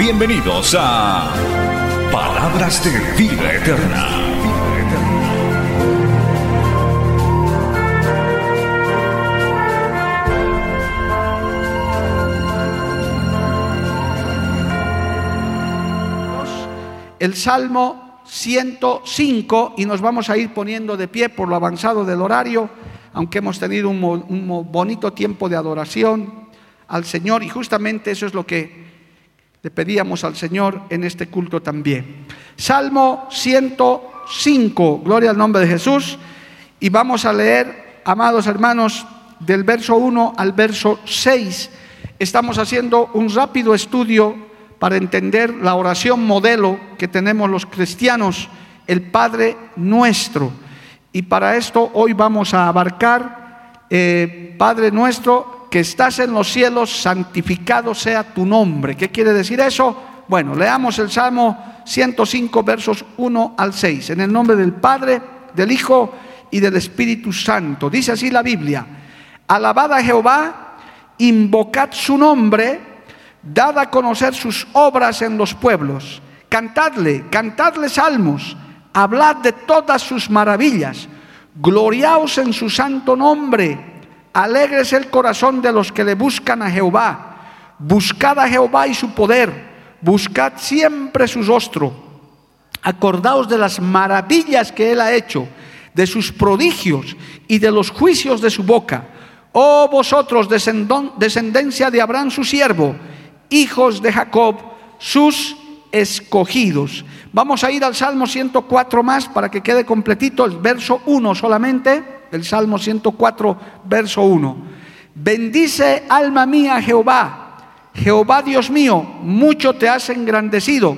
Bienvenidos a Palabras de Vida Eterna. el Salmo 105 y nos vamos a ir poniendo de pie por lo avanzado del horario, aunque hemos tenido un, un bonito tiempo de adoración al Señor y justamente eso es lo que le pedíamos al Señor en este culto también. Salmo 105, gloria al nombre de Jesús, y vamos a leer, amados hermanos, del verso 1 al verso 6. Estamos haciendo un rápido estudio para entender la oración modelo que tenemos los cristianos, el Padre nuestro. Y para esto hoy vamos a abarcar, eh, Padre nuestro, que estás en los cielos, santificado sea tu nombre. ¿Qué quiere decir eso? Bueno, leamos el Salmo 105, versos 1 al 6. En el nombre del Padre, del Hijo y del Espíritu Santo. Dice así la Biblia. Alabad a Jehová, invocad su nombre, dad a conocer sus obras en los pueblos. Cantadle, cantadle salmos, hablad de todas sus maravillas. Gloriaos en su santo nombre. Alegres el corazón de los que le buscan a Jehová. Buscad a Jehová y su poder. Buscad siempre su rostro. Acordaos de las maravillas que Él ha hecho, de sus prodigios y de los juicios de su boca. Oh vosotros, descendencia de Abraham su siervo, hijos de Jacob, sus escogidos. Vamos a ir al Salmo 104 más para que quede completito el verso 1 solamente, el Salmo 104, verso 1. Bendice alma mía Jehová, Jehová Dios mío, mucho te has engrandecido,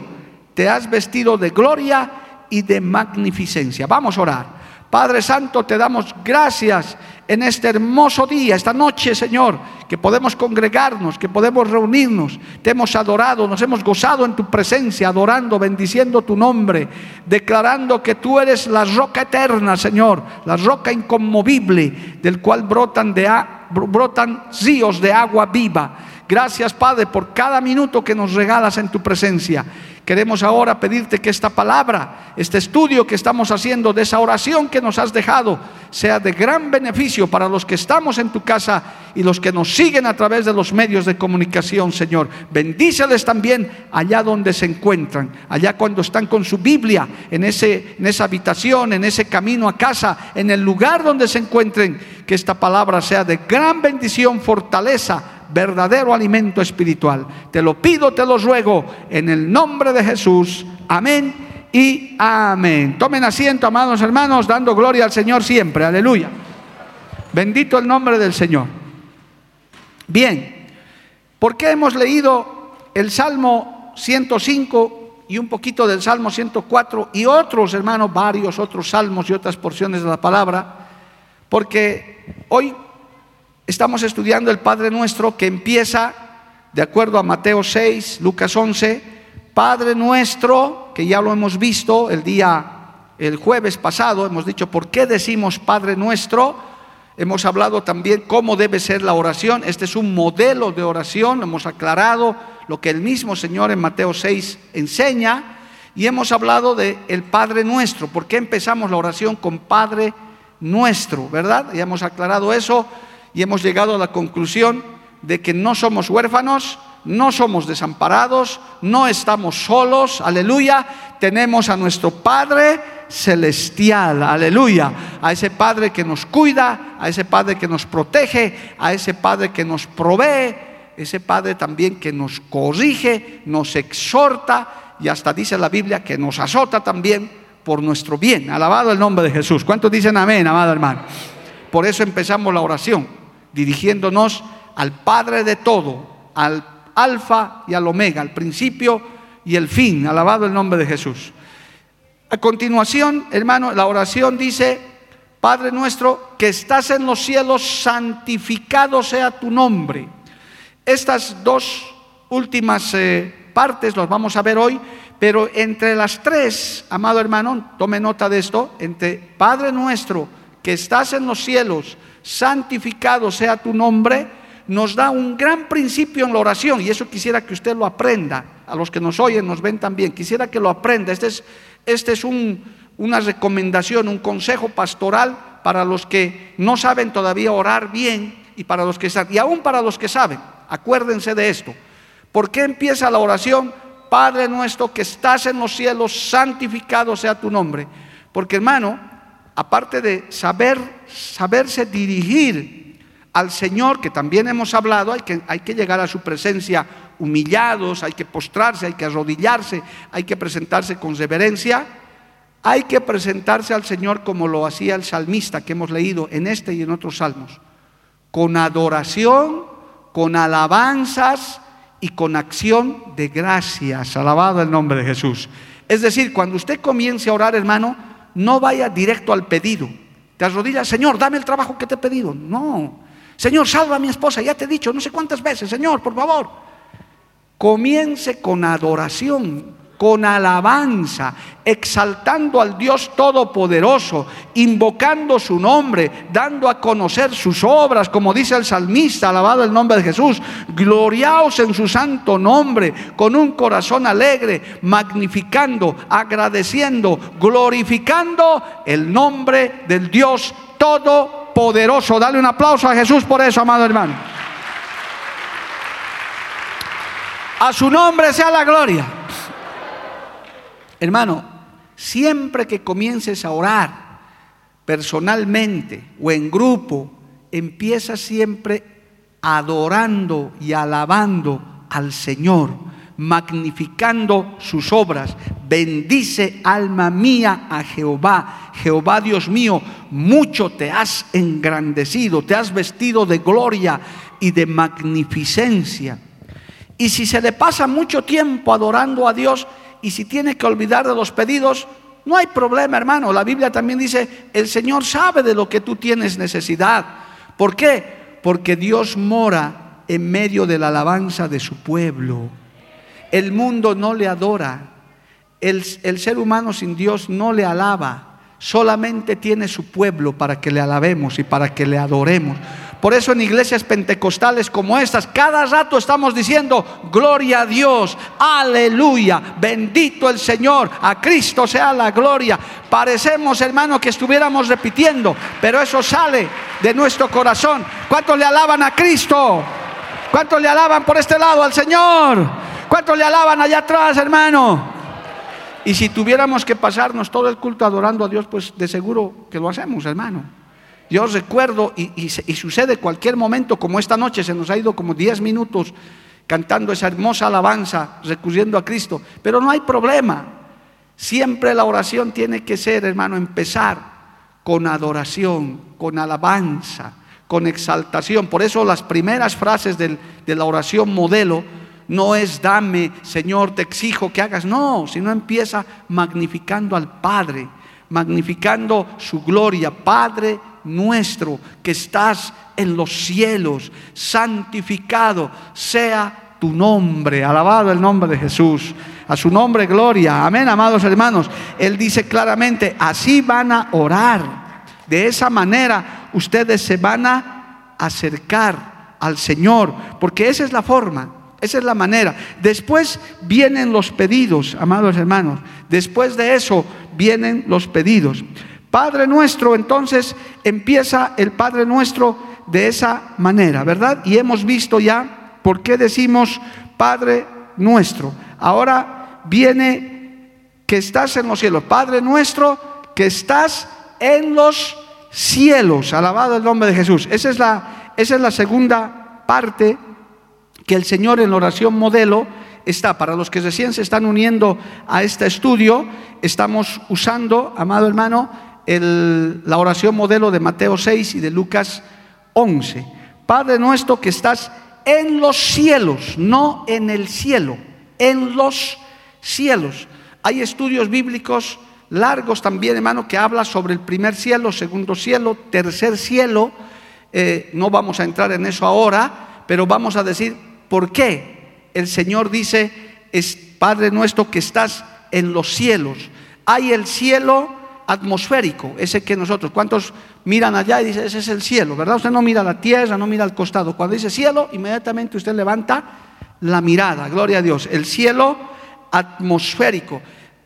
te has vestido de gloria y de magnificencia. Vamos a orar. Padre Santo, te damos gracias en este hermoso día, esta noche, Señor, que podemos congregarnos, que podemos reunirnos. Te hemos adorado, nos hemos gozado en tu presencia, adorando, bendiciendo tu nombre, declarando que tú eres la roca eterna, Señor, la roca inconmovible, del cual brotan, de brotan ríos de agua viva. Gracias, Padre, por cada minuto que nos regalas en tu presencia. Queremos ahora pedirte que esta palabra, este estudio que estamos haciendo de esa oración que nos has dejado, sea de gran beneficio para los que estamos en tu casa y los que nos siguen a través de los medios de comunicación, Señor. Bendíceles también allá donde se encuentran, allá cuando están con su Biblia, en, ese, en esa habitación, en ese camino a casa, en el lugar donde se encuentren, que esta palabra sea de gran bendición, fortaleza verdadero alimento espiritual. Te lo pido, te lo ruego, en el nombre de Jesús. Amén y amén. Tomen asiento, amados hermanos, dando gloria al Señor siempre. Aleluya. Bendito el nombre del Señor. Bien, ¿por qué hemos leído el Salmo 105 y un poquito del Salmo 104 y otros, hermanos, varios otros salmos y otras porciones de la palabra? Porque hoy Estamos estudiando el Padre Nuestro que empieza, de acuerdo a Mateo 6, Lucas 11, Padre Nuestro, que ya lo hemos visto el día, el jueves pasado, hemos dicho por qué decimos Padre Nuestro, hemos hablado también cómo debe ser la oración, este es un modelo de oración, hemos aclarado lo que el mismo Señor en Mateo 6 enseña, y hemos hablado de el Padre Nuestro, por qué empezamos la oración con Padre Nuestro, ¿verdad? Ya hemos aclarado eso y hemos llegado a la conclusión de que no somos huérfanos, no somos desamparados, no estamos solos, aleluya, tenemos a nuestro Padre celestial, aleluya, a ese Padre que nos cuida, a ese Padre que nos protege, a ese Padre que nos provee, ese Padre también que nos corrige, nos exhorta y hasta dice la Biblia que nos azota también por nuestro bien. Alabado el nombre de Jesús. ¿Cuántos dicen amén, amado hermano? Por eso empezamos la oración, dirigiéndonos al Padre de todo, al alfa y al omega, al principio y el fin. Alabado el nombre de Jesús. A continuación, hermano, la oración dice, Padre nuestro, que estás en los cielos, santificado sea tu nombre. Estas dos últimas eh, partes las vamos a ver hoy, pero entre las tres, amado hermano, tome nota de esto, entre Padre nuestro, que estás en los cielos, santificado sea tu nombre, nos da un gran principio en la oración y eso quisiera que usted lo aprenda. A los que nos oyen, nos ven también, quisiera que lo aprenda. Este es, este es una recomendación, un consejo pastoral para los que no saben todavía orar bien y para los que saben, y aún para los que saben. Acuérdense de esto. ¿Por qué empieza la oración? Padre nuestro que estás en los cielos, santificado sea tu nombre. Porque hermano, aparte de saber, saberse dirigir al Señor, que también hemos hablado, hay que, hay que llegar a su presencia humillados, hay que postrarse, hay que arrodillarse, hay que presentarse con reverencia, hay que presentarse al Señor como lo hacía el salmista que hemos leído en este y en otros salmos, con adoración, con alabanzas y con acción de gracias. Alabado el nombre de Jesús. Es decir, cuando usted comience a orar, hermano, no vaya directo al pedido. Te arrodillas, Señor, dame el trabajo que te he pedido. No. Señor, salva a mi esposa, ya te he dicho no sé cuántas veces, Señor, por favor. Comience con adoración, con alabanza, exaltando al Dios Todopoderoso, invocando su nombre, dando a conocer sus obras, como dice el salmista, alabado el nombre de Jesús, gloriaos en su santo nombre, con un corazón alegre, magnificando, agradeciendo, glorificando el nombre del Dios Todopoderoso. Dale un aplauso a Jesús por eso, amado hermano. A su nombre sea la gloria. Hermano, siempre que comiences a orar personalmente o en grupo, empieza siempre adorando y alabando al Señor, magnificando sus obras. Bendice alma mía a Jehová. Jehová Dios mío, mucho te has engrandecido, te has vestido de gloria y de magnificencia. Y si se le pasa mucho tiempo adorando a Dios, y si tiene que olvidar de los pedidos, no hay problema, hermano. La Biblia también dice, el Señor sabe de lo que tú tienes necesidad. ¿Por qué? Porque Dios mora en medio de la alabanza de su pueblo. El mundo no le adora. El, el ser humano sin Dios no le alaba. Solamente tiene su pueblo para que le alabemos y para que le adoremos. Por eso en iglesias pentecostales como estas, cada rato estamos diciendo, gloria a Dios, aleluya, bendito el Señor, a Cristo sea la gloria. Parecemos, hermano, que estuviéramos repitiendo, pero eso sale de nuestro corazón. ¿Cuántos le alaban a Cristo? ¿Cuántos le alaban por este lado al Señor? ¿Cuántos le alaban allá atrás, hermano? Y si tuviéramos que pasarnos todo el culto adorando a Dios, pues de seguro que lo hacemos, hermano. Yo recuerdo, y, sucede cualquier momento, como esta noche se nos ha ido como 10 minutos cantando esa hermosa alabanza, recurriendo a Cristo, pero no hay problema. Siempre la oración tiene que ser, hermano, empezar con adoración, con alabanza, con exaltación. Por eso las primeras frases de la oración modelo no es dame, Señor, te exijo que hagas, no, sino empieza magnificando al Padre, magnificando su gloria, Padre nuestro que estás en los cielos, santificado sea tu nombre, alabado el nombre de Jesús, a su nombre gloria, amén, amados hermanos. Él dice claramente, así van a orar, de esa manera ustedes se van a acercar al Señor, porque esa es la forma. Esa es la manera. Después vienen los pedidos, amados hermanos. Después de eso vienen los pedidos. Padre nuestro, entonces empieza el Padre nuestro de esa manera, ¿verdad? Y hemos visto ya por qué decimos Padre nuestro. Ahora viene que estás en los cielos. Padre nuestro, que estás en los cielos. Alabado el nombre de Jesús. Esa es la, esa es la segunda parte que el Señor en la oración modelo está. Para los que recién se están uniendo a este estudio, estamos usando, amado hermano, la oración modelo de Mateo 6 y de Lucas 11. Padre nuestro que estás en los cielos, no en el cielo, en los cielos. Hay estudios bíblicos largos también, hermano, que habla sobre el primer cielo, segundo cielo, tercer cielo. Eh, no vamos a entrar en eso ahora, pero vamos a decir por qué el Señor dice, es Padre nuestro que estás en los cielos. Hay el cielo atmosférico, ese que nosotros, ¿cuántos miran allá y dicen, ese es el cielo, ¿verdad? Usted no mira la tierra, no mira al costado. Cuando dice cielo, inmediatamente usted levanta la mirada, gloria a Dios. El cielo atmosférico.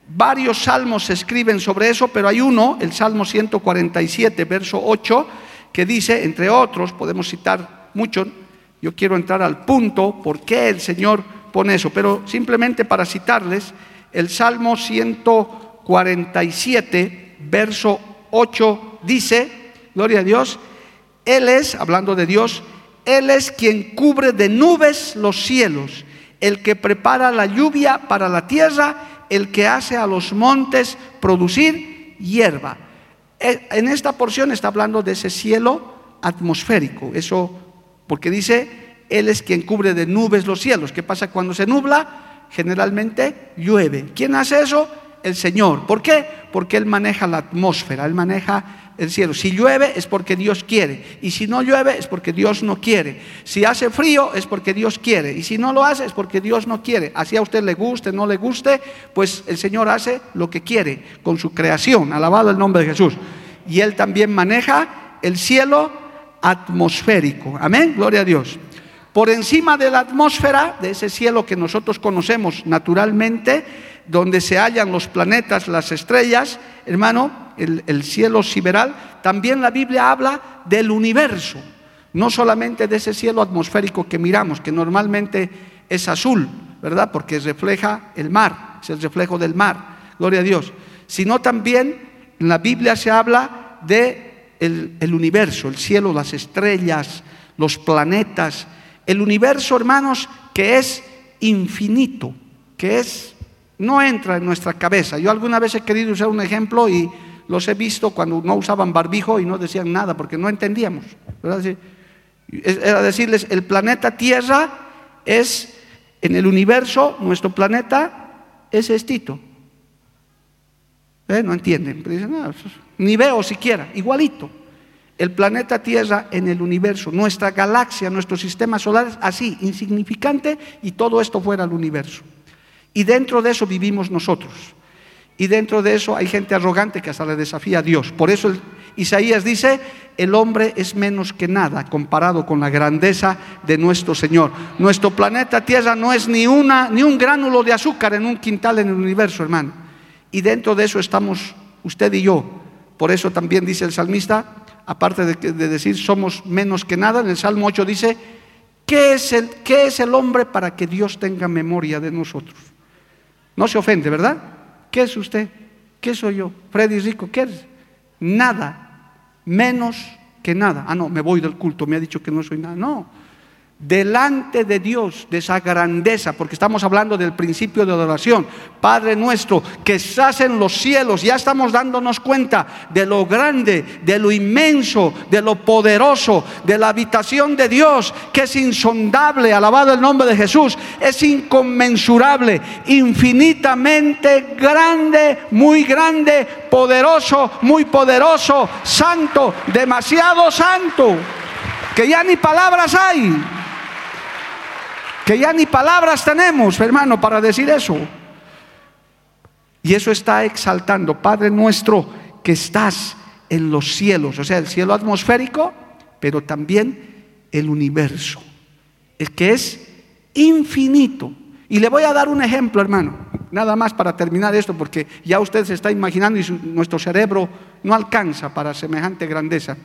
Varios salmos se escriben sobre eso, pero hay uno, el Salmo 147, verso 8, que dice, entre otros, podemos citar mucho, yo quiero entrar al punto, por qué el Señor pone eso, pero simplemente para citarles, el Salmo 147, verso 8, dice, gloria a Dios, Él es, hablando de Dios, Él es quien cubre de nubes los cielos, el que prepara la lluvia para la tierra, el que hace a los montes producir hierba. E, en esta porción está hablando de ese cielo atmosférico, eso porque dice, Él es quien cubre de nubes los cielos. ¿Qué pasa cuando se nubla? Generalmente llueve. ¿Quién hace eso? El Señor. ¿Por qué? Porque Él maneja la atmósfera, Él maneja el cielo. Si llueve es porque Dios quiere. Y si no llueve es porque Dios no quiere. Si hace frío es porque Dios quiere. Y si no lo hace es porque Dios no quiere. Así a usted le guste, no le guste, pues el Señor hace lo que quiere con su creación. Alabado el nombre de Jesús. Y Él también maneja el cielo atmosférico. Amén. Gloria a Dios. Por encima de la atmósfera, de ese cielo que nosotros conocemos naturalmente, donde se hallan los planetas, las estrellas, hermano, el, cielo sideral, también la Biblia habla del universo, no solamente de ese cielo atmosférico que miramos, que normalmente es azul, ¿verdad? Porque refleja el mar, es el reflejo del mar, gloria a Dios, sino también en la Biblia se habla de el universo, el cielo, las estrellas, los planetas, el universo, hermanos, que es infinito, que es no entra en nuestra cabeza. Yo alguna vez he querido usar un ejemplo y los he visto cuando no usaban barbijo y no decían nada porque no entendíamos. Era decirles, el planeta Tierra es, en el universo, nuestro planeta es estito. ¿Eh? No entienden, dicen, ni veo siquiera, igualito. El planeta Tierra en el universo, nuestra galaxia, nuestro sistema solar es así, insignificante, y todo esto fuera el universo. Y dentro de eso vivimos nosotros. Y dentro de eso hay gente arrogante que hasta le desafía a Dios. Por eso Isaías dice, el hombre es menos que nada comparado con la grandeza de nuestro Señor. Nuestro planeta Tierra no es ni, una, ni un gránulo de azúcar en un quintal en el universo, hermano. Y dentro de eso estamos usted y yo. Por eso también dice el salmista, aparte de, de decir somos menos que nada, en el Salmo 8 dice, ¿qué es, el, ¿qué es el hombre para que Dios tenga memoria de nosotros? No se ofende, ¿verdad? ¿Qué es usted? ¿Qué soy yo? Freddy Rico, ¿qué es? Nada, menos que nada. Ah, no, me voy del culto, me ha dicho que no soy nada. No, delante de Dios, de esa grandeza, porque estamos hablando del principio de adoración. Padre nuestro, que estás en los cielos, ya estamos dándonos cuenta de lo grande, de lo inmenso, de lo poderoso, de la habitación de Dios, que es insondable, alabado el nombre de Jesús, es inconmensurable, infinitamente grande, muy grande, poderoso, muy poderoso, santo, demasiado santo, que ya ni palabras hay que ya ni palabras tenemos, hermano, para decir eso. Y eso está exaltando, Padre nuestro, que estás en los cielos, o sea, el cielo atmosférico, pero también el universo, es que es infinito. Y le voy a dar un ejemplo, hermano, nada más para terminar esto, porque ya usted se está imaginando y nuestro cerebro no alcanza para semejante grandeza.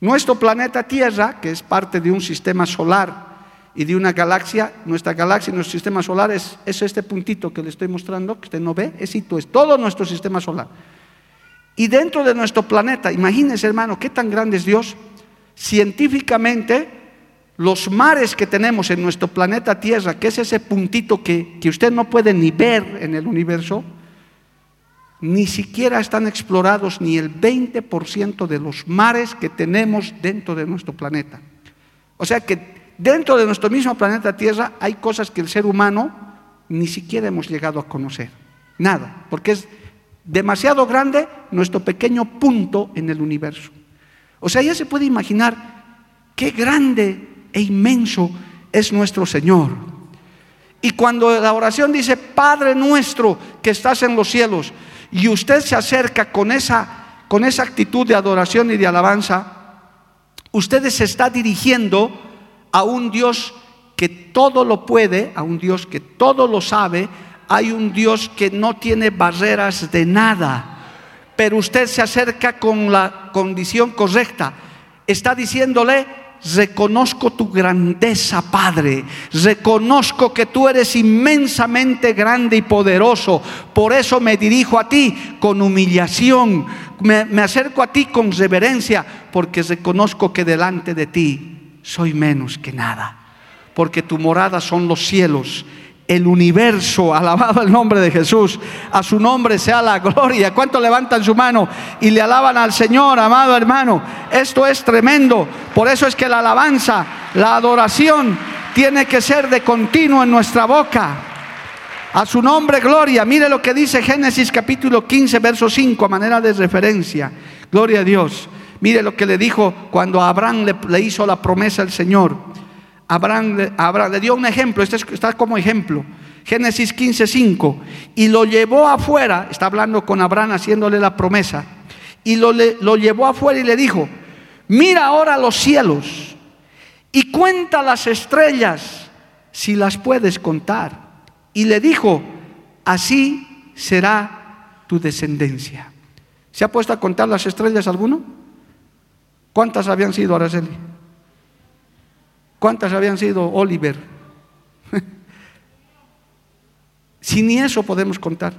Nuestro planeta Tierra, que es parte de un sistema solar, y de una galaxia, nuestra galaxia, nuestro sistema solar es, este puntito que le estoy mostrando, que usted no ve, es, es todo nuestro sistema solar. Y dentro de nuestro planeta, imagínense hermano, qué tan grande es Dios, científicamente los mares que tenemos en nuestro planeta Tierra, que es ese puntito que, que usted no puede ni ver en el universo, ni siquiera están explorados ni el 20% de los mares que tenemos dentro de nuestro planeta. O sea que dentro de nuestro mismo planeta Tierra hay cosas que el ser humano ni siquiera hemos llegado a conocer. Nada, porque es demasiado grande nuestro pequeño punto en el universo. O sea, ya se puede imaginar qué grande e inmenso es nuestro Señor. Y cuando la oración dice, Padre nuestro que estás en los cielos, y usted se acerca con esa, con esa actitud de adoración y de alabanza, usted se está dirigiendo a un Dios que todo lo puede, a un Dios que todo lo sabe, hay un Dios que no tiene barreras de nada, pero usted se acerca con la condición correcta. Está diciéndole, reconozco tu grandeza, Padre. Reconozco que tú eres inmensamente grande y poderoso. Por eso me dirijo a ti con humillación. Me, acerco a ti con reverencia, porque reconozco que delante de ti soy menos que nada. Porque tu morada son los cielos el universo. Alabado el nombre de Jesús. A su nombre sea la gloria. ¿Cuánto levantan su mano y le alaban al Señor, amado hermano? Esto es tremendo. Por eso es que la alabanza, la adoración, tiene que ser de continuo en nuestra boca. A su nombre, gloria. Mire lo que dice Génesis capítulo 15, verso 5, a manera de referencia. Gloria a Dios. Mire lo que le dijo cuando Abraham le, hizo la promesa al Señor. Abraham, le dio un ejemplo, este está como ejemplo. Génesis 15:5. Y lo llevó afuera, está hablando con Abraham haciéndole la promesa. Y lo, lo llevó afuera y le dijo: Mira ahora los cielos y cuenta las estrellas si las puedes contar. Y le dijo: Así será tu descendencia. ¿Se ha puesto a contar las estrellas alguno? ¿Cuántas habían sido, Araceli? ¿Cuántas habían sido Oliver? si ni eso podemos contar.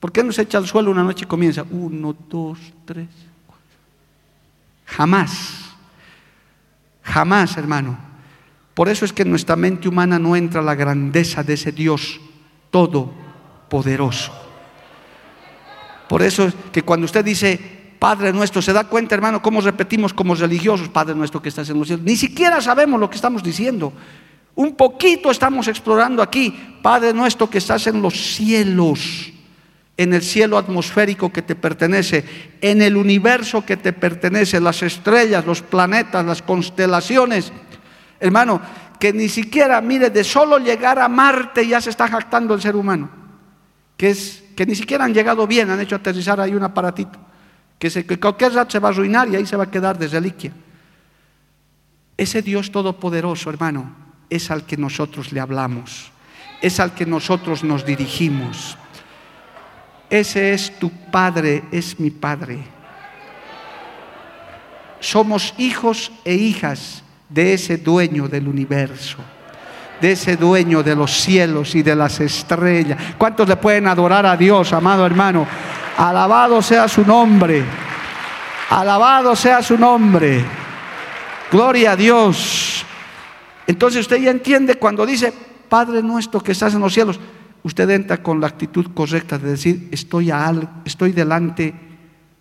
¿Por qué nos echa al suelo una noche y comienza? Uno, dos, tres, cuatro. Jamás. Jamás, hermano. Por eso es que en nuestra mente humana no entra la grandeza de ese Dios todopoderoso. Por eso es que cuando usted dice, Padre nuestro, ¿se da cuenta, hermano, cómo repetimos como religiosos, Padre nuestro que estás en los cielos? Ni siquiera sabemos lo que estamos diciendo. Un poquito estamos explorando aquí, Padre nuestro que estás en los cielos, en el cielo atmosférico que te pertenece, en el universo que te pertenece, las estrellas, los planetas, las constelaciones. Hermano, que ni siquiera, mire, de solo llegar a Marte ya se está jactando el ser humano, que es que ni siquiera han llegado bien, han hecho aterrizar ahí un aparatito que, se, que cualquier rato se va a arruinar y ahí se va a quedar de reliquia. Ese Dios todopoderoso, hermano, es al que nosotros le hablamos, es al que nosotros nos dirigimos. Ese es tu Padre, es mi Padre. Somos hijos e hijas de ese dueño del universo, de ese dueño de los cielos y de las estrellas. ¿Cuántos le pueden adorar a Dios, amado hermano? Alabado sea su nombre. Alabado sea su nombre. Gloria a Dios. Entonces usted ya entiende cuando dice, Padre nuestro que estás en los cielos, usted entra con la actitud correcta de decir, estoy, estoy delante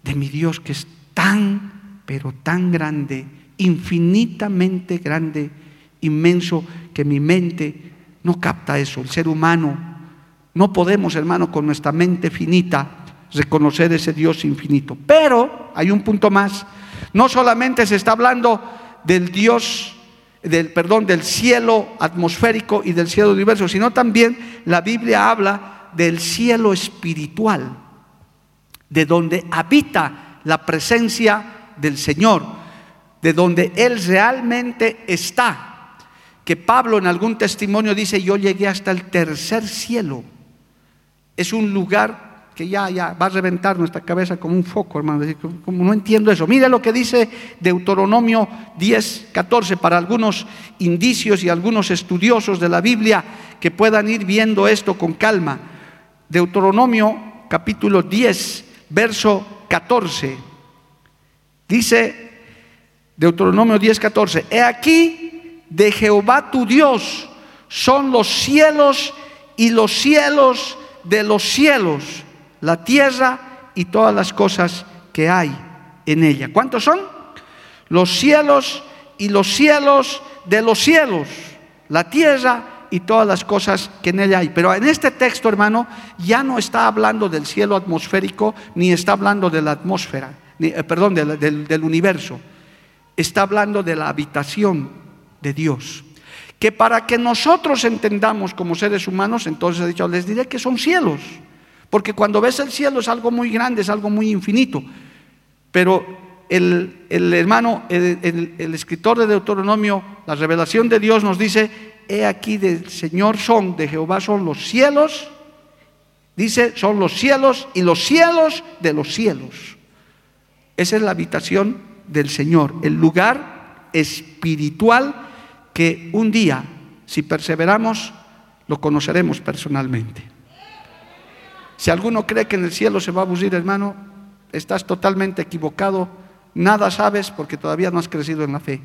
de mi Dios que es tan, pero tan grande, infinitamente grande, inmenso, que mi mente no capta eso. El ser humano, no podemos, hermano, con nuestra mente finita, reconocer ese Dios infinito. Pero hay un punto más. No solamente se está hablando del Dios, del perdón, del cielo atmosférico y del cielo universo, sino también la Biblia habla del cielo espiritual, de donde habita la presencia del Señor, de donde Él realmente está. Que Pablo en algún testimonio dice, yo llegué hasta el tercer cielo. Es un lugar que ya, ya va a reventar nuestra cabeza como un foco, hermano. Como no entiendo eso. Mire lo que dice Deuteronomio 10, 14, para algunos indicios y algunos estudiosos de la Biblia que puedan ir viendo esto con calma. Deuteronomio capítulo 10, verso 14. Dice Deuteronomio 10, 14. He aquí de Jehová tu Dios son los cielos y los cielos de los cielos la tierra y todas las cosas que hay en ella. ¿Cuántos son? Los cielos y los cielos de los cielos, la tierra y todas las cosas que en ella hay. Pero en este texto, hermano, ya no está hablando del cielo atmosférico, ni está hablando de la atmósfera, eh, perdón, del universo. Está hablando de la habitación de Dios. Que para que nosotros entendamos como seres humanos, entonces he dicho, les diré que son cielos. Porque cuando ves el cielo es algo muy grande, es algo muy infinito. Pero el, hermano, el, el, escritor de Deuteronomio, la revelación de Dios nos dice, he aquí del Señor son, de Jehová son los cielos, dice, son los cielos y los cielos de los cielos. Esa es la habitación del Señor, el lugar espiritual que un día, si perseveramos, lo conoceremos personalmente. Si alguno cree que en el cielo se va a aburrir, hermano, estás totalmente equivocado. Nada sabes porque todavía no has crecido en la fe.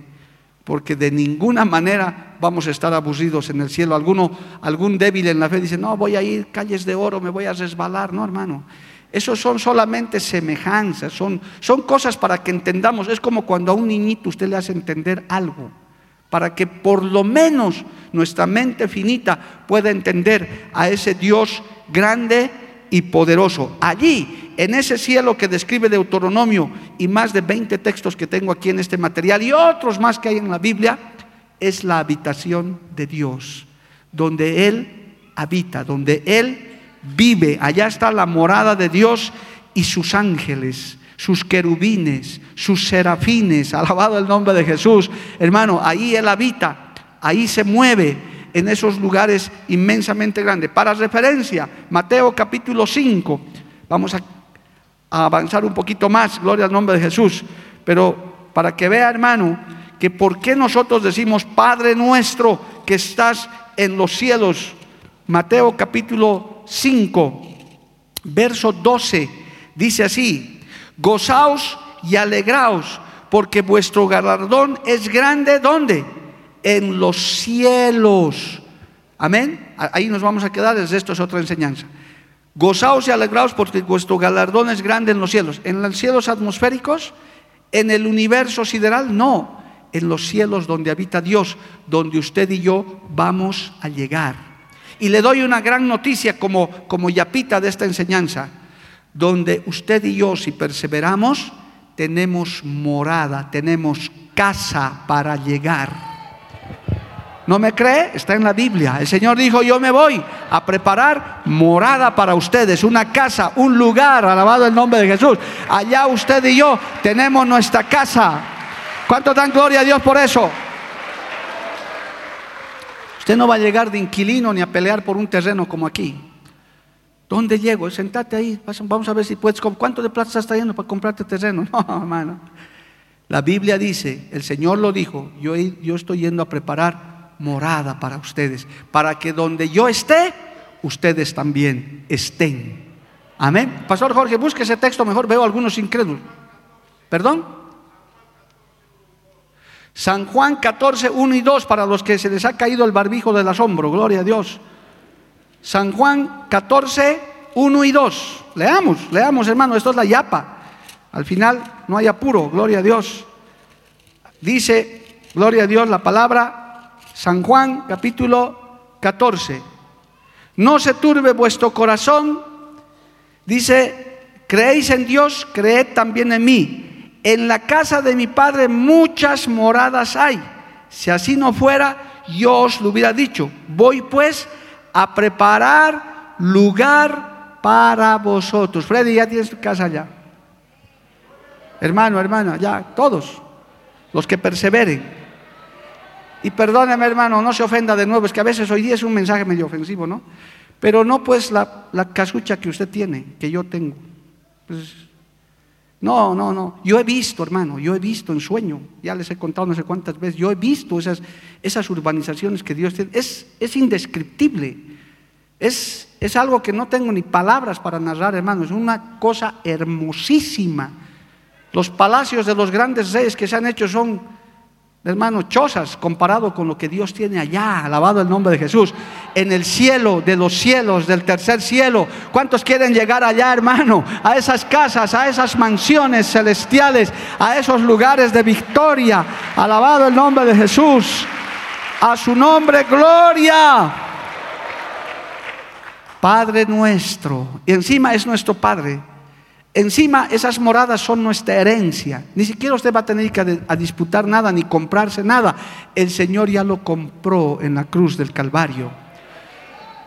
Porque de ninguna manera vamos a estar aburridos en el cielo. Alguno, algún débil en la fe dice, no, voy a ir calles de oro, me voy a resbalar. No, hermano. Esos son solamente semejanzas, son, son cosas para que entendamos. Es como cuando a un niñito usted le hace entender algo para que por lo menos nuestra mente finita pueda entender a ese Dios grande y poderoso. Allí, en ese cielo que describe Deuteronomio y más de 20 textos que tengo aquí en este material y otros más que hay en la Biblia, es la habitación de Dios, donde Él habita, donde Él vive. Allá está la morada de Dios y sus ángeles, sus querubines, sus serafines, alabado el nombre de Jesús. Hermano, ahí Él habita, ahí se mueve en esos lugares inmensamente grandes. Para referencia, Mateo capítulo 5, vamos a, avanzar un poquito más, gloria al nombre de Jesús, pero para que vea hermano, que por qué nosotros decimos, Padre nuestro que estás en los cielos, Mateo capítulo 5, verso 12, dice así, gozaos y alegraos, porque vuestro galardón es grande, ¿dónde? En los cielos. Amén. Ahí nos vamos a quedar, desde esto es otra enseñanza. Gozaos y alegraos porque vuestro galardón es grande en los cielos. ¿En los cielos atmosféricos? ¿En el universo sideral? No. En los cielos donde habita Dios, donde usted y yo vamos a llegar. Y le doy una gran noticia como, como yapita de esta enseñanza. Donde usted y yo, si perseveramos, tenemos morada, tenemos casa para llegar. ¿No me cree? Está en la Biblia. El Señor dijo, yo me voy a preparar morada para ustedes, una casa, un lugar, alabado el nombre de Jesús. Allá usted y yo tenemos nuestra casa. ¿Cuánto dan gloria a Dios por eso? Usted no va a llegar de inquilino ni a pelear por un terreno como aquí. ¿Dónde llego? Sentate ahí, vamos a ver si puedes. ¿Cuánto de plata estás trayendo para comprarte terreno? No, hermano. La Biblia dice, el Señor lo dijo, yo, estoy yendo a preparar morada para ustedes, para que donde yo esté, ustedes también estén. Amén. Pastor Jorge, busque ese texto, mejor veo algunos incrédulos. ¿Perdón? San Juan 14, 1 y 2, para los que se les ha caído el barbijo del asombro, gloria a Dios. San Juan 14, 1 y 2. Leamos, leamos hermano, esto es la yapa. Al final no hay apuro, gloria a Dios. Dice, gloria a Dios, la palabra San Juan capítulo 14. No se turbe vuestro corazón. Dice, creéis en Dios, creed también en mí. En la casa de mi Padre muchas moradas hay. Si así no fuera, yo os lo hubiera dicho. Voy pues a preparar lugar para vosotros. Freddy, ya tienes tu casa ya. Hermano, hermana, ya, todos los que perseveren. Y perdóneme, hermano, no se ofenda de nuevo, es que a veces hoy día es un mensaje medio ofensivo, ¿no? Pero no pues la, casucha que usted tiene, que yo tengo. Pues, no, no, no. Yo he visto, hermano, yo he visto en sueño, ya les he contado no sé cuántas veces, yo he visto esas, esas urbanizaciones que Dios tiene. Es, es indescriptible. Es, es algo que no tengo ni palabras para narrar, hermano. Es una cosa hermosísima. Los palacios de los grandes reyes que se han hecho son hermano, chozas comparado con lo que Dios tiene allá, alabado el nombre de Jesús, en el cielo de los cielos, del tercer cielo. ¿Cuántos quieren llegar allá, hermano? A esas casas, a esas mansiones celestiales, a esos lugares de victoria, alabado el nombre de Jesús. A su nombre, gloria. Padre nuestro. Y encima es nuestro Padre. Encima esas moradas son nuestra herencia. Ni siquiera usted va a tener que a disputar nada ni comprarse nada. El Señor ya lo compró en la cruz del Calvario.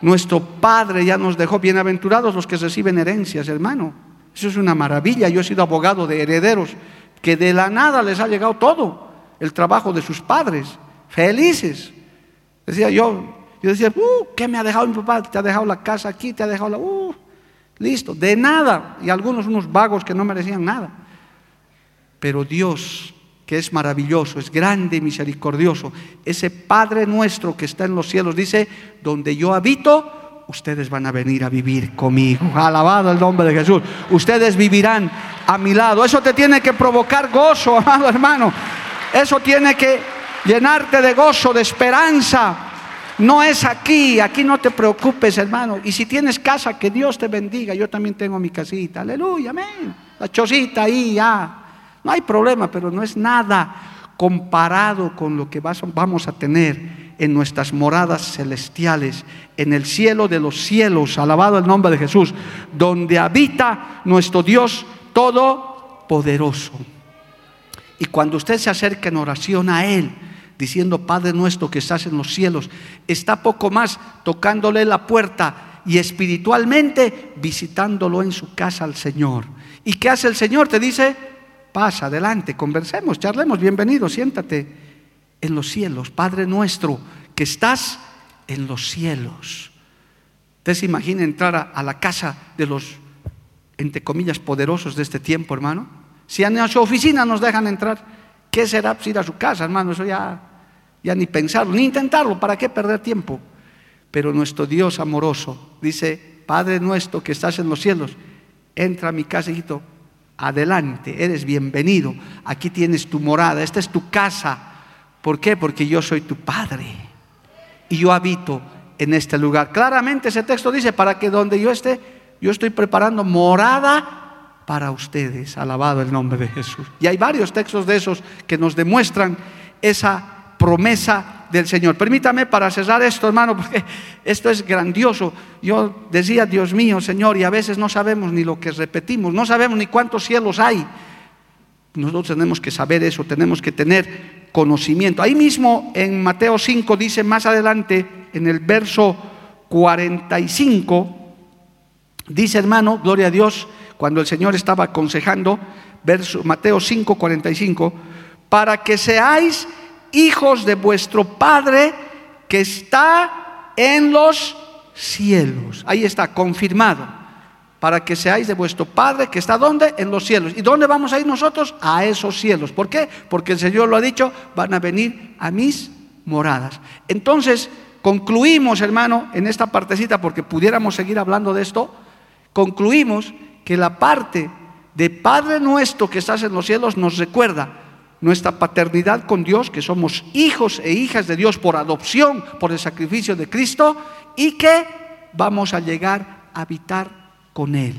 Nuestro Padre ya nos dejó bienaventurados los que reciben herencias, hermano. Eso es una maravilla. Yo he sido abogado de herederos que de la nada les ha llegado todo el trabajo de sus padres. Felices. Decía yo, yo decía, uh, ¿qué me ha dejado mi papá? Te ha dejado la casa aquí, te ha dejado la... Uh, listo, de nada. Y algunos unos vagos que no merecían nada. Pero Dios, que es maravilloso, es grande y misericordioso, ese Padre nuestro que está en los cielos, dice, donde yo habito, ustedes van a venir a vivir conmigo. Alabado el nombre de Jesús. Ustedes vivirán a mi lado. Eso te tiene que provocar gozo, amado hermano. Eso tiene que llenarte de gozo, de esperanza no es aquí, aquí no te preocupes, hermano. Y si tienes casa, que Dios te bendiga. Yo también tengo mi casita. Aleluya, amén. La chocita ahí ya. No hay problema, pero no es nada comparado con lo que vamos a tener en nuestras moradas celestiales, en el cielo de los cielos, alabado el nombre de Jesús, donde habita nuestro Dios todopoderoso. Y cuando usted se acerca en oración a Él, diciendo, Padre nuestro que estás en los cielos, está poco más tocándole la puerta y espiritualmente visitándolo en su casa al Señor. ¿Y qué hace el Señor? Te dice, pasa adelante, conversemos, charlemos, bienvenido, siéntate en los cielos, Padre nuestro que estás en los cielos. Usted se imagina entrar a, la casa de los, entre comillas, poderosos de este tiempo, hermano. Si a su oficina nos dejan entrar, ¿qué será pues, ir a su casa, hermano? Eso ya ya ni pensarlo, ni intentarlo, ¿para qué perder tiempo? Pero nuestro Dios amoroso dice, Padre nuestro que estás en los cielos, entra a mi casa, hijito, adelante, eres bienvenido, aquí tienes tu morada, esta es tu casa. ¿Por qué? Porque yo soy tu Padre y yo habito en este lugar. Claramente ese texto dice, para que donde yo esté, yo estoy preparando morada para ustedes. Alabado el nombre de Jesús. Y hay varios textos de esos que nos demuestran esa promesa del Señor. Permítame para cerrar esto, hermano, porque esto es grandioso. Yo decía, Dios mío, Señor, y a veces no sabemos ni lo que repetimos, no sabemos ni cuántos cielos hay. Nosotros tenemos que saber eso, tenemos que tener conocimiento. Ahí mismo en Mateo 5 dice más adelante, en el verso 45, dice hermano, gloria a Dios, cuando el Señor estaba aconsejando, verso, Mateo 5, 45, para que seáis hijos de vuestro Padre que está en los cielos. Ahí está, confirmado. Para que seáis de vuestro Padre que está donde? En los cielos. ¿Y dónde vamos a ir nosotros? A esos cielos. ¿Por qué? Porque el Señor lo ha dicho, van a venir a mis moradas. Entonces, concluimos, hermano, en esta partecita, porque pudiéramos seguir hablando de esto, concluimos que la parte de Padre nuestro que estás en los cielos nos recuerda nuestra paternidad con Dios, que somos hijos e hijas de Dios por adopción, por el sacrificio de Cristo, y que vamos a llegar a habitar con Él.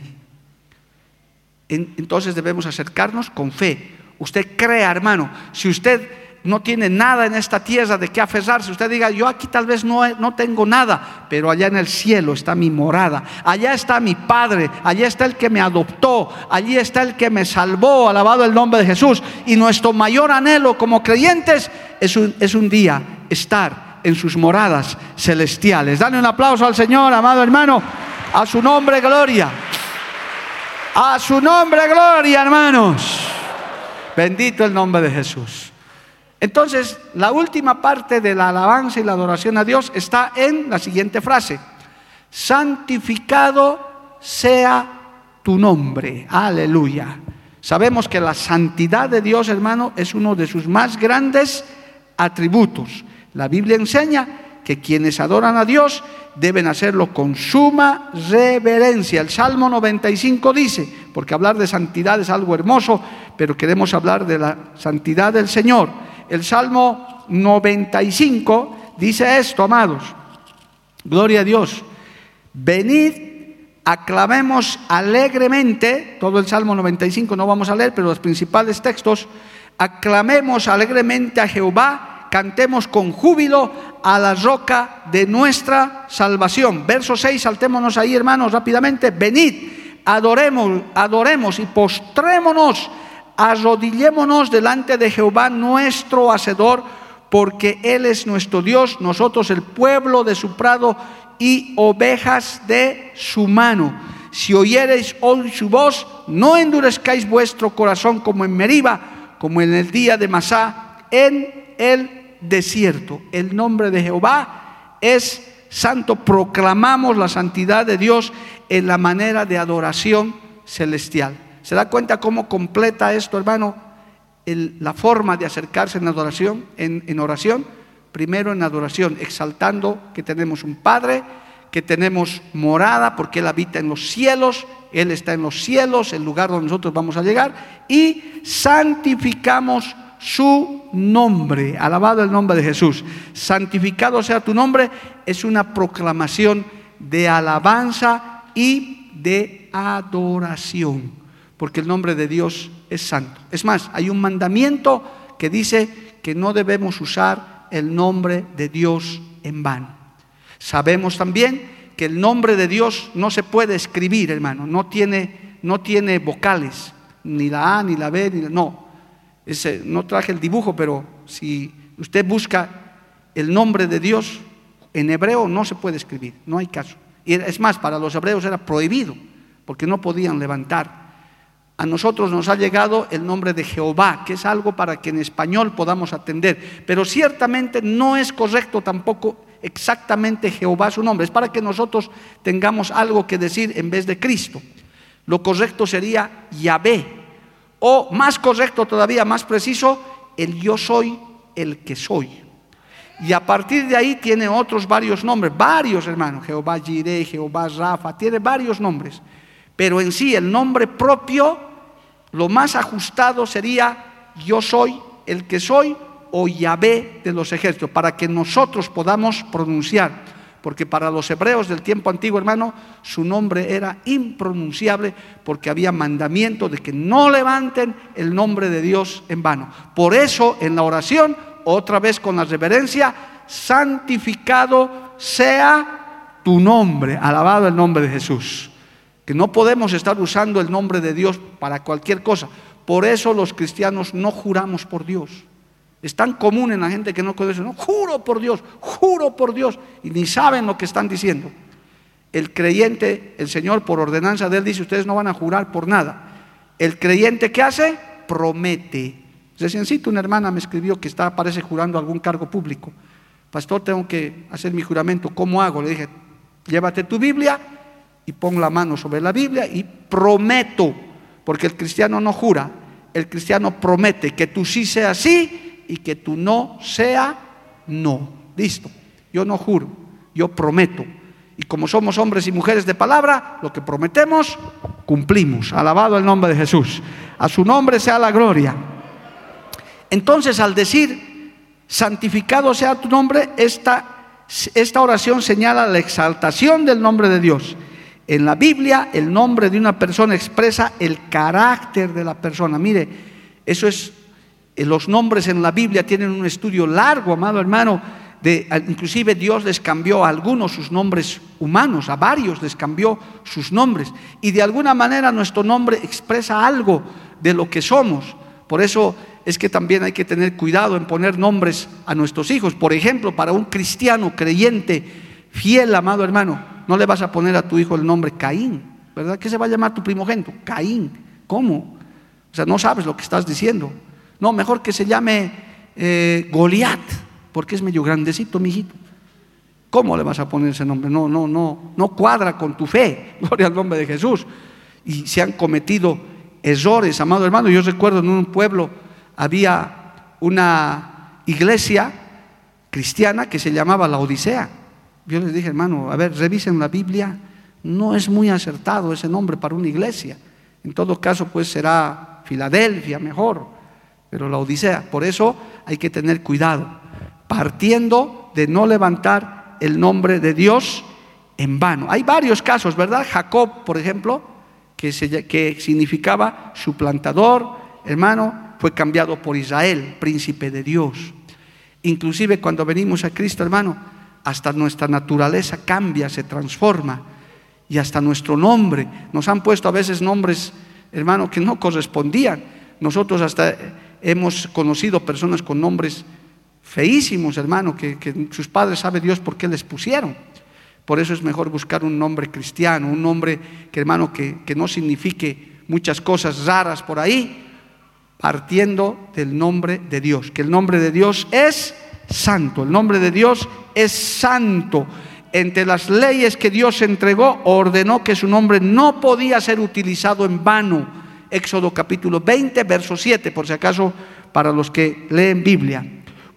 Entonces debemos acercarnos con fe. Usted crea, hermano, si usted no tiene nada en esta tierra de qué aferrarse. Usted diga, yo aquí tal vez no, no tengo nada, pero allá en el cielo está mi morada, allá está mi Padre, allá está el que me adoptó, allí está el que me salvó, alabado el nombre de Jesús. Y nuestro mayor anhelo como creyentes es un, es un día estar en sus moradas celestiales. Dale un aplauso al Señor, amado hermano, a su nombre gloria. A su nombre gloria, hermanos. Bendito el nombre de Jesús. Entonces, la última parte de la alabanza y la adoración a Dios está en la siguiente frase. Santificado sea tu nombre. Aleluya. Sabemos que la santidad de Dios, hermano, es uno de sus más grandes atributos. La Biblia enseña que quienes adoran a Dios deben hacerlo con suma reverencia. El Salmo 95 dice, porque hablar de santidad es algo hermoso, pero queremos hablar de la santidad del Señor el Salmo 95 dice esto, amados. Gloria a Dios. Venid, aclamemos alegremente, todo el Salmo 95 no vamos a leer, pero los principales textos, aclamemos alegremente a Jehová, cantemos con júbilo a la roca de nuestra salvación. Verso 6, saltémonos ahí hermanos rápidamente. Venid, adoremos, adoremos y postrémonos, arrodillémonos delante de Jehová nuestro Hacedor, porque Él es nuestro Dios, nosotros el pueblo de su prado y ovejas de su mano. Si oyereis hoy su voz, no endurezcáis vuestro corazón como en Meriba, como en el día de Masá, en el desierto. El nombre de Jehová es santo. Proclamamos la santidad de Dios en la manera de adoración celestial. ¿Se da cuenta cómo completa esto, hermano? la forma de acercarse en adoración, en oración. Primero en adoración, exaltando que tenemos un Padre, que tenemos morada, porque Él habita en los cielos, Él está en los cielos, el lugar donde nosotros vamos a llegar, y santificamos su nombre. Alabado el nombre de Jesús. Santificado sea tu nombre es una proclamación de alabanza y de adoración, porque el nombre de Dios es santo. Es más, hay un mandamiento que dice que no debemos usar el nombre de Dios en vano. Sabemos también que el nombre de Dios no se puede escribir, hermano, no tiene, no tiene vocales, ni la A, ni la B, ni la, no, no traje el dibujo, pero si usted busca el nombre de Dios en hebreo no se puede escribir, no hay caso. Y es más, para los hebreos era prohibido, porque no podían levantar. A nosotros nos ha llegado el nombre de Jehová, que es algo para que en español podamos atender, pero ciertamente no es correcto tampoco exactamente Jehová su nombre, es para que nosotros tengamos algo que decir en vez de Cristo. Lo correcto sería Yahvé, o más correcto todavía, más preciso, el yo soy el que soy. Y a partir de ahí tiene otros varios nombres, varios hermanos, Jehová Jireh, Jehová Rafa, tiene varios nombres. Pero en sí el nombre propio, lo más ajustado sería yo soy el que soy o Yahvé de los ejércitos, para que nosotros podamos pronunciar porque para los hebreos del tiempo antiguo, hermano, su nombre era impronunciable porque había mandamiento de que no levanten el nombre de Dios en vano. Por eso en la oración, otra vez con la reverencia, santificado sea tu nombre, alabado el nombre de Jesús. Que no podemos estar usando el nombre de Dios para cualquier cosa. Por eso los cristianos no juramos por Dios. Es tan común en la gente que no conoce, no, juro por Dios, juro por Dios, y ni saben lo que están diciendo. El creyente, el Señor por ordenanza de Él dice, ustedes no van a jurar por nada. El creyente ¿qué hace? Promete. Reciencito una hermana me escribió que está, parece jurando algún cargo público. Pastor, tengo que hacer mi juramento, ¿cómo hago? Le dije, llévate tu Biblia y pon la mano sobre la Biblia y prometo, porque el cristiano no jura, el cristiano promete que tú sí seas sí y que tu no sea no. Listo. Yo no juro, yo prometo. Y como somos hombres y mujeres de palabra, lo que prometemos, cumplimos. Alabado el nombre de Jesús. A su nombre sea la gloria. Entonces, al decir, santificado sea tu nombre, esta, esta oración señala la exaltación del nombre de Dios. En la Biblia, el nombre de una persona expresa el carácter de la persona. Mire, eso es eh, los nombres en la Biblia tienen un estudio largo, amado hermano. De, inclusive Dios les cambió a algunos sus nombres humanos, a varios les cambió sus nombres. Y de alguna manera nuestro nombre expresa algo de lo que somos. Por eso es que también hay que tener cuidado en poner nombres a nuestros hijos. Por ejemplo, para un cristiano creyente, fiel, amado hermano, no le vas a poner a tu hijo el nombre Caín, ¿verdad? ¿Qué se va a llamar tu primogénito? Caín. ¿Cómo? O sea, no sabes lo que estás diciendo. No, mejor que se llame eh, Goliat, porque es medio grandecito, mijito. ¿Cómo le vas a poner ese nombre? No, no, no, no cuadra con tu fe. Gloria al nombre de Jesús. Y se han cometido errores, amado hermano. Yo recuerdo en un pueblo había una iglesia cristiana que se llamaba la Odisea. Yo les dije, hermano, a ver, revisen la Biblia. No es muy acertado ese nombre para una iglesia. En todo caso, pues será Filadelfia mejor pero la Odisea. Por eso hay que tener cuidado, partiendo de no levantar el nombre de Dios en vano. Hay varios casos, ¿verdad? Jacob, por ejemplo, que, que significaba suplantador, hermano, fue cambiado por Israel, príncipe de Dios. Inclusive cuando venimos a Cristo, hermano, hasta nuestra naturaleza cambia, se transforma. Y hasta nuestro nombre. Nos han puesto a veces nombres, hermano, que no correspondían. Nosotros hasta hemos conocido personas con nombres feísimos, hermano, que, sus padres sabe Dios por qué les pusieron. Por eso es mejor buscar un nombre cristiano, un nombre que, hermano, que, que no signifique muchas cosas raras por ahí, partiendo del nombre de Dios, que el nombre de Dios es santo, el nombre de Dios es santo. Entre las leyes que Dios entregó, ordenó que su nombre no podía ser utilizado en vano. Éxodo capítulo 20, verso 7, por si acaso para los que leen Biblia.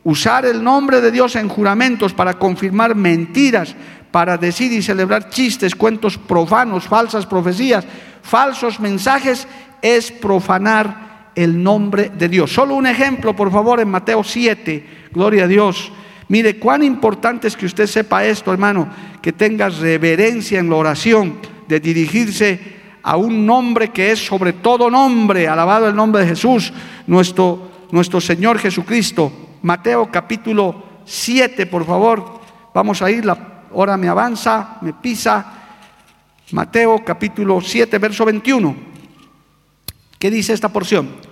Usar el nombre de Dios en juramentos para confirmar mentiras, para decir y celebrar chistes, cuentos profanos, falsas profecías, falsos mensajes, es profanar el nombre de Dios. Solo un ejemplo, por favor, en Mateo 7, gloria a Dios. Mire cuán importante es que usted sepa esto, hermano, que tenga reverencia en la oración, de dirigirse a un nombre que es sobre todo nombre, alabado el nombre de Jesús, nuestro, nuestro Señor Jesucristo. Mateo capítulo 7, por favor, vamos a ir, la hora me avanza, me pisa. Mateo capítulo 7, verso 21. ¿Qué dice esta porción?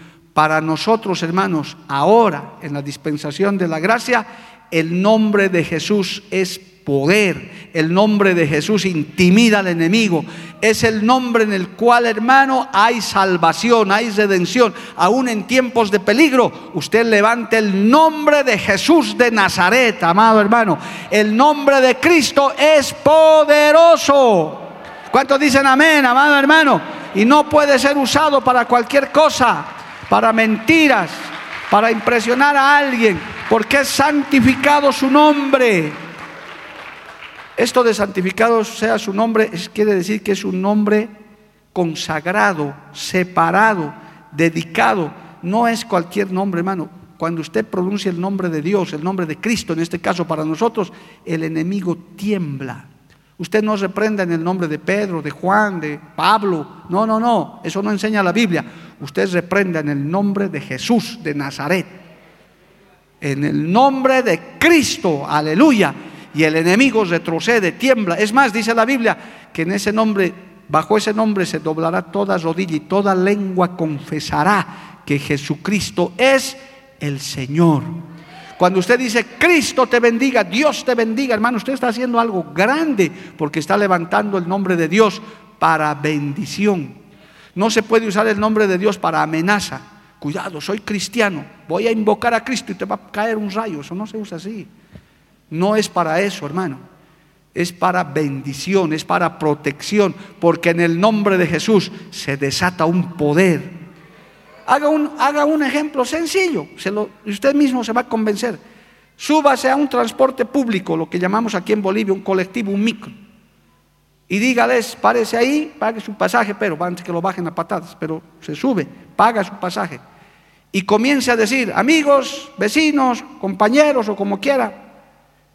Para nosotros, hermanos, ahora en la dispensación de la gracia, el nombre de Jesús es poder. El nombre de Jesús intimida al enemigo. Es el nombre en el cual, hermano, hay salvación, hay redención. Aún en tiempos de peligro, usted levante el nombre de Jesús de Nazaret, amado hermano. El nombre de Cristo es poderoso. ¿Cuántos dicen amén, amado hermano? y no puede ser usado para cualquier cosa, para mentiras, para impresionar a alguien, porque es santificado su nombre. Esto de santificado sea su nombre quiere decir que es un nombre consagrado, separado, dedicado. No es cualquier nombre, hermano. Cuando usted pronuncia el nombre de Dios, el nombre de Cristo, en este caso para nosotros, el enemigo tiembla. Usted no reprenda en el nombre de Pedro, de Juan, de Pablo. No, no, no. Eso no enseña la Biblia. Usted reprenda en el nombre de Jesús de Nazaret. En el nombre de Cristo. Aleluya. Y el enemigo retrocede, tiembla. Es más, dice la Biblia que en ese nombre, bajo ese nombre se doblará toda rodilla y toda lengua confesará que Jesucristo es el Señor. Cuando usted dice, Cristo te bendiga, Dios te bendiga, hermano, usted está haciendo algo grande porque está levantando el nombre de Dios para bendición. No se puede usar el nombre de Dios para amenaza. Cuidado, soy cristiano, voy a invocar a Cristo y te va a caer un rayo. Eso no se usa así. No es para eso, hermano. Es para bendición, es para protección, porque en el nombre de Jesús se desata un poder Haga un, haga un ejemplo sencillo, se lo, usted mismo se va a convencer. Súbase a un transporte público, lo que llamamos aquí en Bolivia un colectivo, un micro. Y dígales, párese ahí, pague su pasaje, pero antes que lo bajen a patadas, pero se sube, paga su pasaje. Y comience a decir, amigos, vecinos, compañeros o como quiera,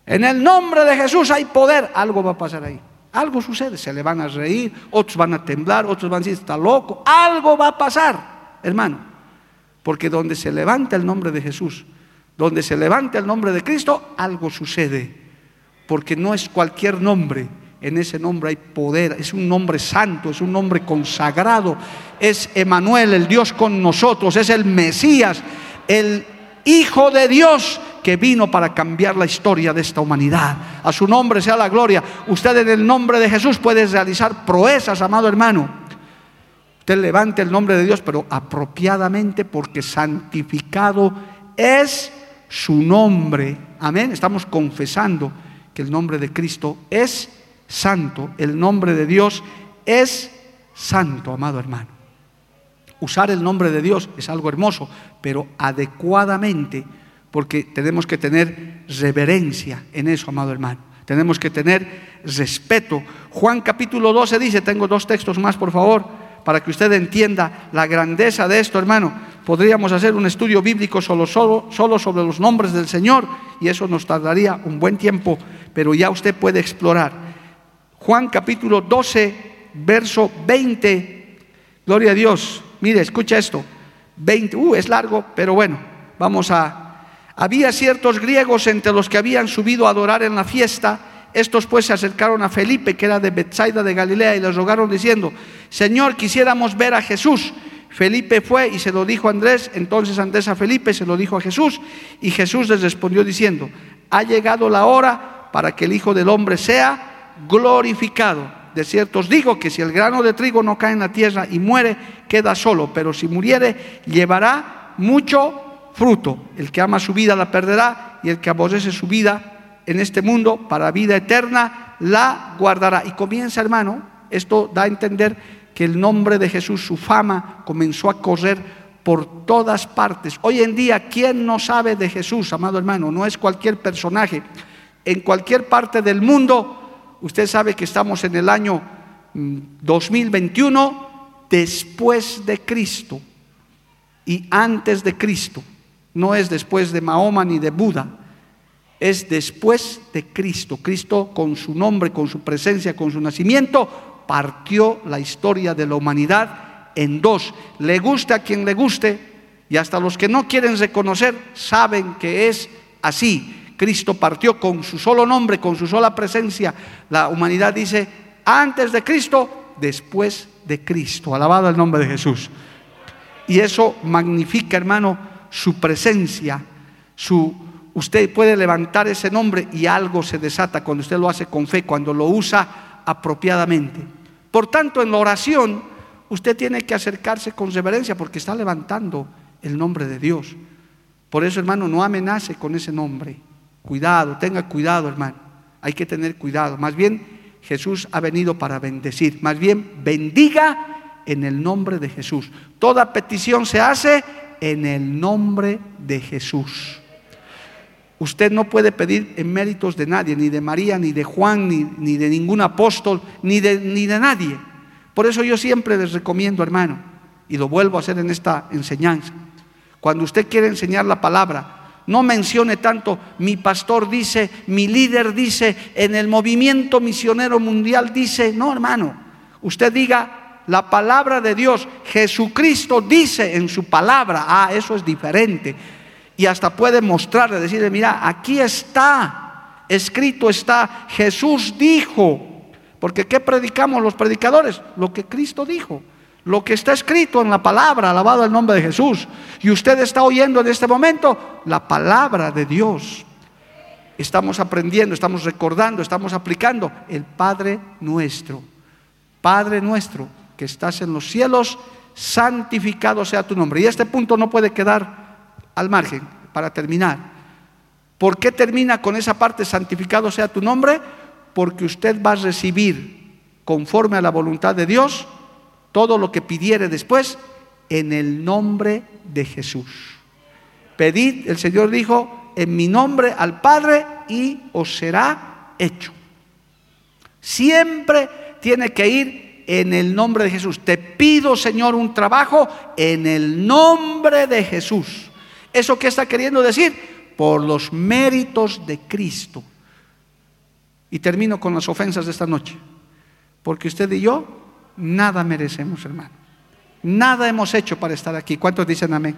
en el nombre de Jesús hay poder, algo va a pasar ahí. Algo sucede, se le van a reír, otros van a temblar, otros van a decir, está loco, algo va a pasar hermano. Porque donde se levanta el nombre de Jesús, donde se levanta el nombre de Cristo, algo sucede. Porque no es cualquier nombre. En ese nombre hay poder, es un nombre santo, es un nombre consagrado, es Emanuel, el Dios con nosotros, es el Mesías, el Hijo de Dios que vino para cambiar la historia de esta humanidad. A su nombre sea la gloria. Usted en el nombre de Jesús puede realizar proezas, amado hermano. Usted levante el nombre de Dios, pero apropiadamente porque santificado es su nombre. Amén. Estamos confesando que el nombre de Cristo es santo. El nombre de Dios es santo, amado hermano. Usar el nombre de Dios es algo hermoso, pero adecuadamente porque tenemos que tener reverencia en eso, amado hermano. Tenemos que tener respeto. Juan capítulo 12 dice, tengo dos textos más, por favor, para que usted entienda la grandeza de esto, hermano. Podríamos hacer un estudio bíblico solo, solo, solo sobre los nombres del Señor y eso nos tardaría un buen tiempo, pero ya usted puede explorar. Juan capítulo 12, verso 20. Gloria a Dios. Mire, escucha esto. 20, uh, es largo, pero bueno, vamos a había ciertos griegos entre los que habían subido a adorar en la fiesta. Estos pues se acercaron a Felipe, que era de Bethsaida de Galilea, y le rogaron diciendo, Señor, quisiéramos ver a Jesús. Felipe fue y se lo dijo a Andrés, entonces Andrés a Felipe se lo dijo a Jesús, y Jesús les respondió diciendo, ha llegado la hora para que el Hijo del Hombre sea glorificado. De cierto os digo que si el grano de trigo no cae en la tierra y muere, queda solo, pero si muriere, llevará mucho fruto. El que ama su vida la perderá y el que aborrece su vida en este mundo para vida eterna la guardará. Y comienza, hermano, esto da a entender que el nombre de Jesús, su fama, comenzó a correr por todas partes. Hoy en día, ¿quién no sabe de Jesús, amado hermano? No es cualquier personaje. En cualquier parte del mundo, usted sabe que estamos en el año 2021 mm, después de Cristo y antes de Cristo no es después de Mahoma ni de Buda, es después de Cristo. Cristo con su nombre, con su presencia, con su nacimiento, partió la historia de la humanidad en dos. Le guste a quien le guste y hasta los que no quieren reconocer saben que es así. Cristo partió con su solo nombre, con su sola presencia. La humanidad dice, antes de Cristo, después de Cristo. Alabado el nombre de Jesús. Y eso magnifica, hermano, su presencia, su, usted puede levantar ese nombre y algo se desata cuando usted lo hace con fe, cuando lo usa apropiadamente. Por tanto, en la oración, usted tiene que acercarse con reverencia porque está levantando el nombre de Dios. Por eso, hermano, no amenace con ese nombre. Cuidado, tenga cuidado, hermano. Hay que tener cuidado. Más bien, Jesús ha venido para bendecir. Más bien, bendiga en el nombre de Jesús. Toda petición se hace en el nombre de Jesús. Usted no puede pedir en méritos de nadie, ni de María, ni de Juan, ni, de ningún apóstol, ni de, ni de nadie. Por eso yo siempre les recomiendo, hermano, y lo vuelvo a hacer en esta enseñanza, cuando usted quiere enseñar la palabra, no mencione tanto, mi pastor dice, mi líder dice, en el movimiento misionero mundial dice, no hermano, usted diga, la palabra de Dios. Jesucristo dice en su palabra, ah, eso es diferente. Y hasta puede mostrarle, decirle, mira, aquí está, escrito está, Jesús dijo. Porque ¿qué predicamos los predicadores? Lo que Cristo dijo. Lo que está escrito en la palabra, alabado el nombre de Jesús. Y usted está oyendo en este momento la palabra de Dios. Estamos aprendiendo, estamos recordando, estamos aplicando el Padre nuestro. Padre nuestro que estás en los cielos, santificado sea tu nombre. Y este punto no puede quedar al margen para terminar. ¿Por qué termina con esa parte, santificado sea tu nombre? Porque usted va a recibir, conforme a la voluntad de Dios, todo lo que pidiere después en el nombre de Jesús. Pedid, el Señor dijo, en mi nombre al Padre y os será hecho. Siempre tiene que ir en el nombre de Jesús. Te pido, Señor, un trabajo en el nombre de Jesús. ¿Eso qué está queriendo decir? Por los méritos de Cristo. Y termino con las ofensas de esta noche. Porque usted y yo nada merecemos, hermano. Nada hemos hecho para estar aquí. ¿Cuántos dicen amén?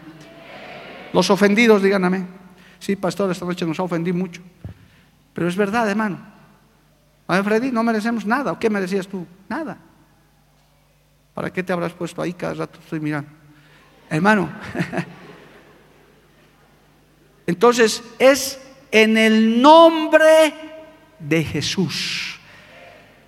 Los ofendidos digan amén. Sí, pastor, esta noche nos ha ofendido mucho. Pero es verdad, hermano. A Freddy, no merecemos nada. ¿O qué merecías tú? Nada. ¿Para qué te habrás puesto ahí cada rato? Estoy mirando. Hermano. Entonces es en el nombre de Jesús.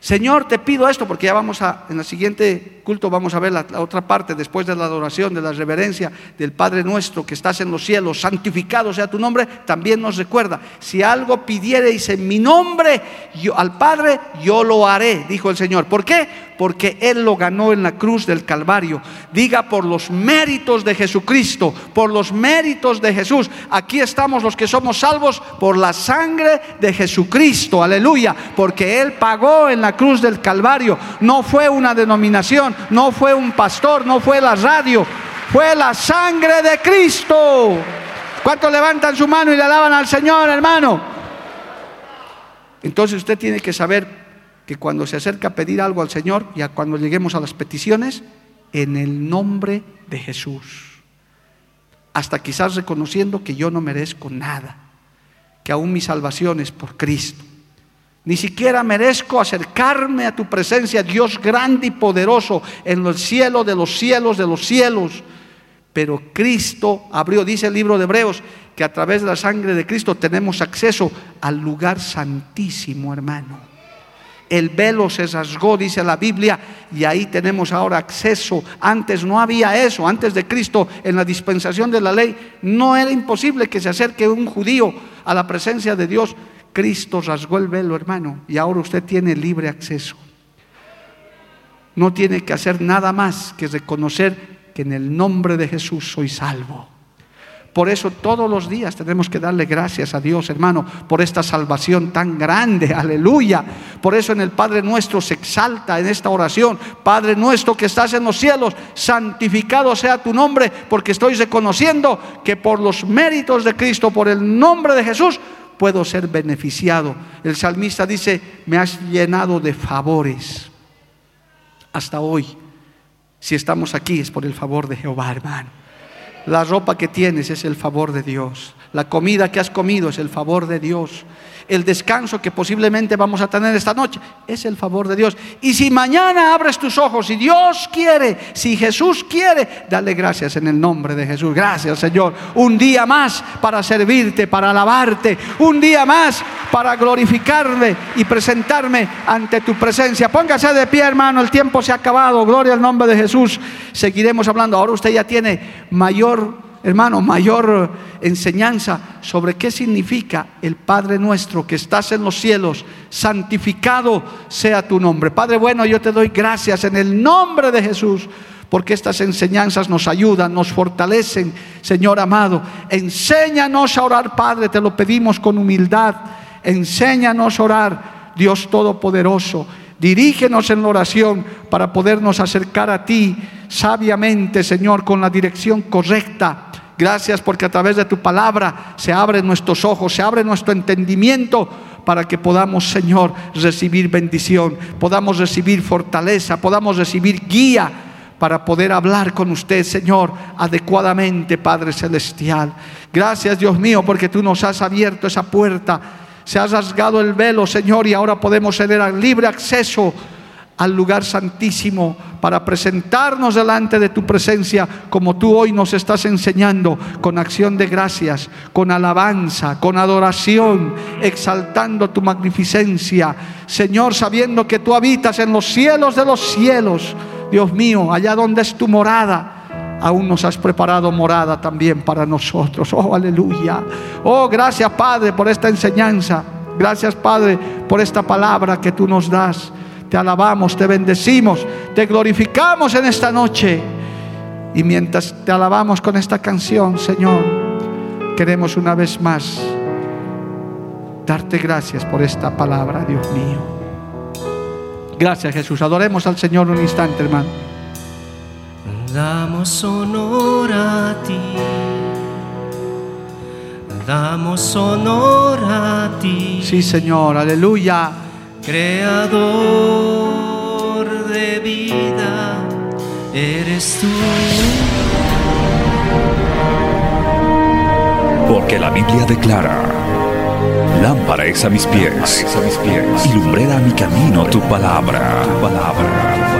Señor, te pido esto porque ya vamos a, en el siguiente vamos a ver la, otra parte, después de la adoración, de la reverencia del Padre nuestro que estás en los cielos, santificado sea tu nombre, también nos recuerda, si algo pidiereis en mi nombre yo, al Padre, yo lo haré, dijo el Señor. ¿Por qué? Porque Él lo ganó en la cruz del Calvario. Diga por los méritos de Jesucristo, por los méritos de Jesús. Aquí estamos los que somos salvos por la sangre de Jesucristo. Aleluya. Porque Él pagó en la cruz del Calvario. No fue una denominación, no fue un pastor, no fue la radio. Fue la sangre de Cristo. ¿Cuántos levantan su mano y le alaban al Señor, hermano? Entonces usted tiene que saber que cuando se acerca a pedir algo al Señor y cuando lleguemos a las peticiones, en el nombre de Jesús. Hasta quizás reconociendo que yo no merezco nada, que aún mi salvación es por Cristo. Ni siquiera merezco acercarme a tu presencia, Dios grande y poderoso, en el cielo de los cielos de los cielos pero Cristo abrió, dice el libro de Hebreos, que a través de la sangre de Cristo tenemos acceso al lugar santísimo, hermano. El velo se rasgó, dice la Biblia, y ahí tenemos ahora acceso. Antes no había eso, antes de Cristo, en la dispensación de la ley, no era imposible que se acerque un judío a la presencia de Dios. Cristo rasgó el velo, hermano, y ahora usted tiene libre acceso. No tiene que hacer nada más que reconocer que en el nombre de Jesús soy salvo. Por eso todos los días tenemos que darle gracias a Dios, hermano, por esta salvación tan grande. Aleluya. Por eso en el Padre nuestro se exalta en esta oración. Padre nuestro que estás en los cielos, santificado sea tu nombre, porque estoy reconociendo que por los méritos de Cristo, por el nombre de Jesús, puedo ser beneficiado. El salmista dice, me has llenado de favores hasta hoy. Si estamos aquí es por el favor de Jehová, hermano. La ropa que tienes es el favor de Dios. La comida que has comido es el favor de Dios el descanso que posiblemente vamos a tener esta noche, es el favor de Dios. Y si mañana abres tus ojos, si Dios quiere, si Jesús quiere, dale gracias en el nombre de Jesús. Gracias Señor. Un día más para servirte, para alabarte. Un día más para glorificarme y presentarme ante tu presencia. Póngase de pie, hermano. El tiempo se ha acabado. Gloria al nombre de Jesús. Seguiremos hablando. Ahora usted ya tiene mayor hermano, mayor enseñanza sobre qué significa el Padre nuestro que estás en los cielos, santificado sea tu nombre. Padre bueno, yo te doy gracias en el nombre de Jesús. Porque estas enseñanzas nos ayudan, nos fortalecen, Señor amado. Enséñanos a orar, Padre, te lo pedimos con humildad. Enséñanos a orar, Dios Todopoderoso. Dirígenos en la oración para podernos acercar a ti sabiamente, Señor, con la dirección correcta Gracias porque a través de tu palabra se abren nuestros ojos, se abre nuestro entendimiento para que podamos, Señor, recibir bendición, podamos recibir fortaleza, podamos recibir guía para poder hablar con usted, Señor, adecuadamente, Padre Celestial. Gracias, Dios mío, porque tú nos has abierto esa puerta, se ha rasgado el velo, Señor, y ahora podemos tener libre acceso al lugar santísimo para presentarnos delante de tu presencia como tú hoy nos estás enseñando, con acción de gracias, con alabanza, con adoración, exaltando tu magnificencia. Señor, sabiendo que tú habitas en los cielos de los cielos, Dios mío, allá donde es tu morada, aún nos has preparado morada también para nosotros. Oh, aleluya. Oh, gracias Padre por esta enseñanza. Gracias Padre por esta palabra que tú nos das. Te alabamos, te bendecimos, te glorificamos en esta noche. Y mientras te alabamos con esta canción, Señor, queremos una vez más darte gracias por esta palabra, Dios mío. Gracias Jesús. Adoremos al Señor un instante, hermano. Damos honor a ti. Damos honor a ti. Sí, Señor. Aleluya creador de vida, eres tú. Porque la Biblia declara, lámpara es a mis pies, a mis pies y lumbrera a mi camino tu palabra, tu palabra.